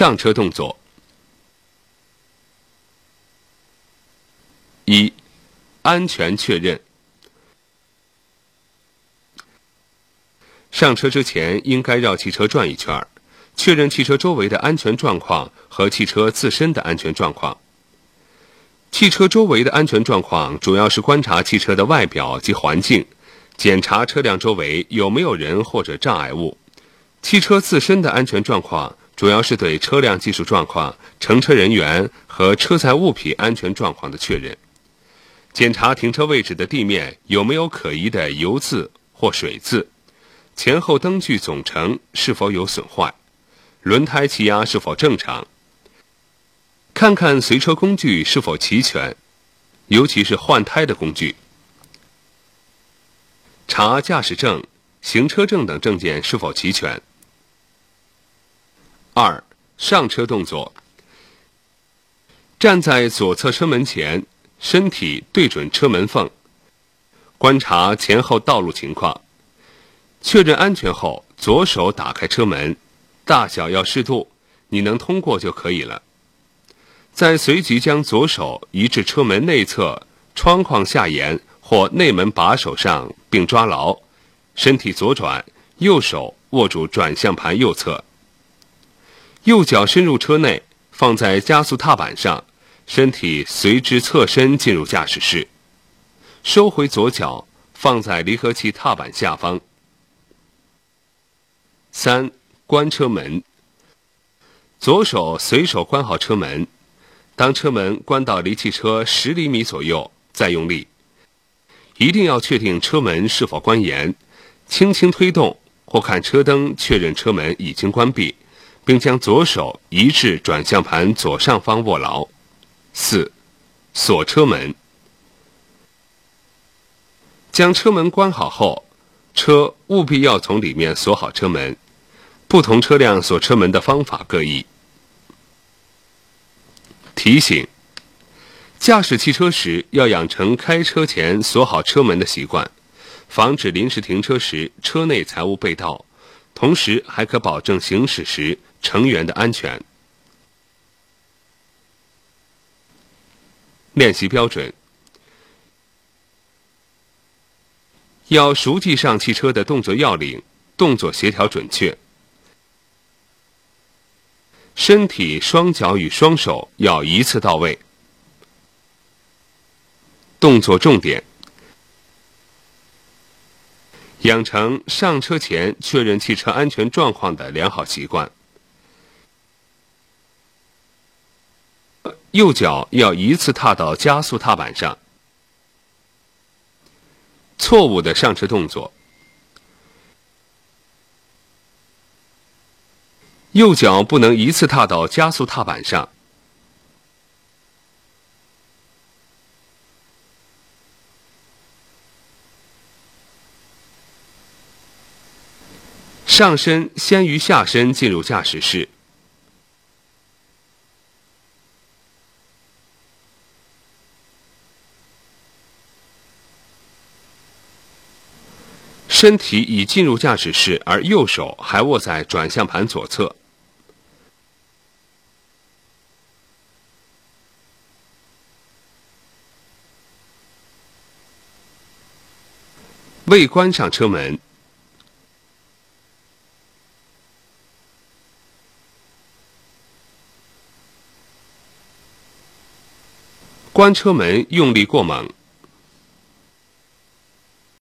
上车动作。一、安全确认。上车之前应该绕汽车转一圈，确认汽车周围的安全状况和汽车自身的安全状况。汽车周围的安全状况主要是观察汽车的外表及环境，检查车辆周围有没有人或者障碍物。汽车自身的安全状况主要是对车辆技术状况、乘车人员和车载物品安全状况的确认。检查停车位置的地面有没有可疑的油渍或水渍，前后灯具总成是否有损坏，轮胎气压是否正常。看看随车工具是否齐全，尤其是换胎的工具。查驾驶证、行车证等证件是否齐全。二、上车动作。站在左侧车门前，身体对准车门缝，观察前后道路情况。确认安全后，左手打开车门，大小要适度，你能通过就可以了。再随即将左手移至车门内侧窗框下沿或内门把手上，并抓牢，身体左转，右手握住转向盘右侧。右脚伸入车内，放在加速踏板上，身体随之侧身进入驾驶室，收回左脚，放在离合器踏板下方。三、关车门。左手随手关好车门，当车门关到离汽车十厘米左右，再用力。一定要确定车门是否关严，轻轻推动或看车灯确认车门已经关闭。并将左手移至转向盘左上方握牢。四，锁车门。将车门关好后，车务必要从里面锁好车门。不同车辆锁车门的方法各异。提醒：驾驶汽车时要养成开车前锁好车门的习惯，防止临时停车时车内财物被盗，同时还可保证行驶时。成员的安全。练习标准：要熟记上汽车的动作要领，动作协调准确。身体、双脚与双手要一次到位。动作重点：养成上车前确认汽车安全状况的良好习惯。右脚要一次踏到加速踏板上。错误的上车动作：右脚不能一次踏到加速踏板上。上身先于下身进入驾驶室。身体已进入驾驶室，而右手还握在转向盘左侧。未关上车门。关车门用力过猛。